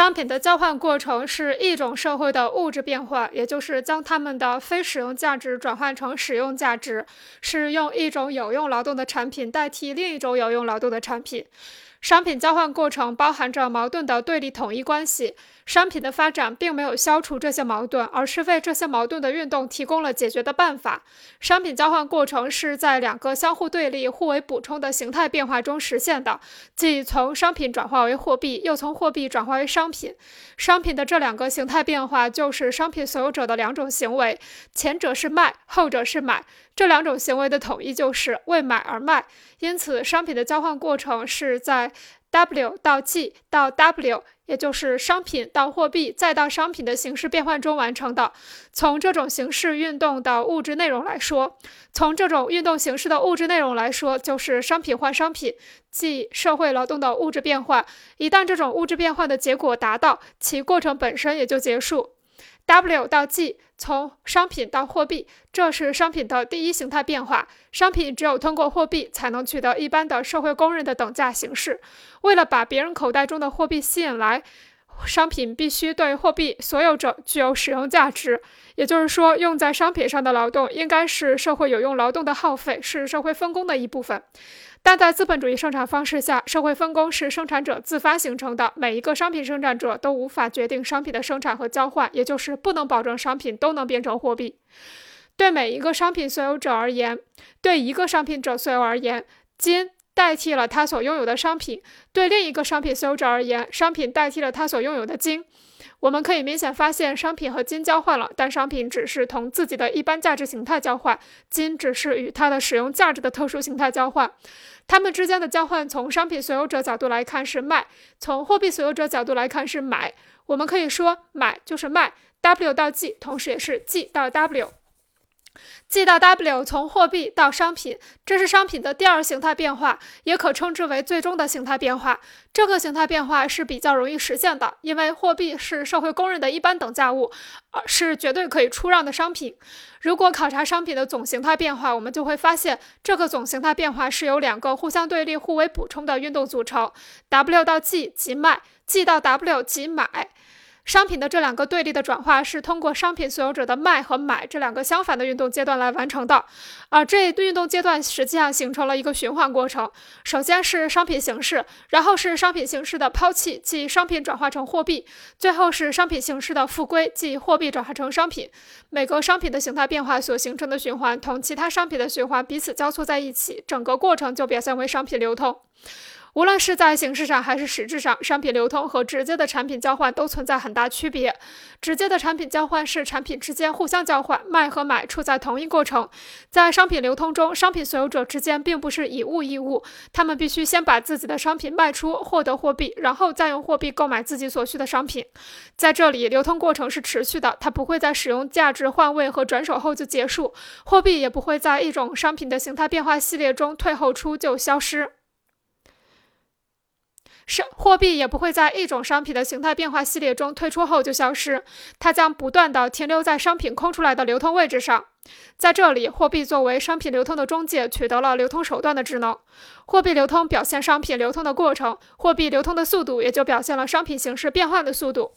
商品的交换过程是一种社会的物质变换，也就是将它们的非使用价值转换成使用价值，是用一种有用劳动的产品代替另一种有用劳动的产品。商品交换过程包含着矛盾的对立统一关系。商品的发展并没有消除这些矛盾，而是为这些矛盾的运动提供了解决的办法。商品交换过程是在两个相互对立、互为补充的形态变化中实现的，即从商品转化为货币，又从货币转化为商品。商品的这两个形态变化就是商品所有者的两种行为，前者是卖，后者是买。这两种行为的统一就是为买而卖。因此，商品的交换过程是在。W 到 G 到 W，也就是商品到货币再到商品的形式变换中完成的。从这种形式运动的物质内容来说，从这种运动形式的物质内容来说，就是商品换商品，即社会劳动的物质变换。一旦这种物质变换的结果达到，其过程本身也就结束。W 到 G，从商品到货币，这是商品的第一形态变化。商品只有通过货币才能取得一般的社会公认的等价形式。为了把别人口袋中的货币吸引来，商品必须对货币所有者具有使用价值。也就是说，用在商品上的劳动应该是社会有用劳动的耗费，是社会分工的一部分。但在资本主义生产方式下，社会分工是生产者自发形成的。每一个商品生产者都无法决定商品的生产和交换，也就是不能保证商品都能变成货币。对每一个商品所有者而言，对一个商品者所有而言，金代替了他所拥有的商品；对另一个商品所有者而言，商品代替了他所拥有的金。我们可以明显发现，商品和金交换了，但商品只是同自己的一般价值形态交换，金只是与它的使用价值的特殊形态交换。它们之间的交换，从商品所有者角度来看是卖，从货币所有者角度来看是买。我们可以说，买就是卖。W 到 G，同时也是 G 到 W。G 到 W 从货币到商品，这是商品的第二形态变化，也可称之为最终的形态变化。这个形态变化是比较容易实现的，因为货币是社会公认的一般等价物，而是绝对可以出让的商品。如果考察商品的总形态变化，我们就会发现，这个总形态变化是由两个互相对立、互为补充的运动组成：W 到 G 即卖，G 到 W 即买。商品的这两个对立的转化是通过商品所有者的卖和买这两个相反的运动阶段来完成的，而这运动阶段实际上形成了一个循环过程。首先是商品形式，然后是商品形式的抛弃，即商品转化成货币，最后是商品形式的复归，即货币转化成商品。每个商品的形态变化所形成的循环同其他商品的循环彼此交错在一起，整个过程就表现为商品流通。无论是在形式上还是实质上，商品流通和直接的产品交换都存在很大区别。直接的产品交换是产品之间互相交换，卖和买处在同一过程。在商品流通中，商品所有者之间并不是以物易物，他们必须先把自己的商品卖出，获得货币，然后再用货币购买自己所需的商品。在这里，流通过程是持续的，它不会在使用价值换位和转手后就结束，货币也不会在一种商品的形态变化系列中退后出就消失。商货币也不会在一种商品的形态变化系列中退出后就消失，它将不断地停留在商品空出来的流通位置上。在这里，货币作为商品流通的中介，取得了流通手段的职能。货币流通表现商品流通的过程，货币流通的速度也就表现了商品形式变换的速度。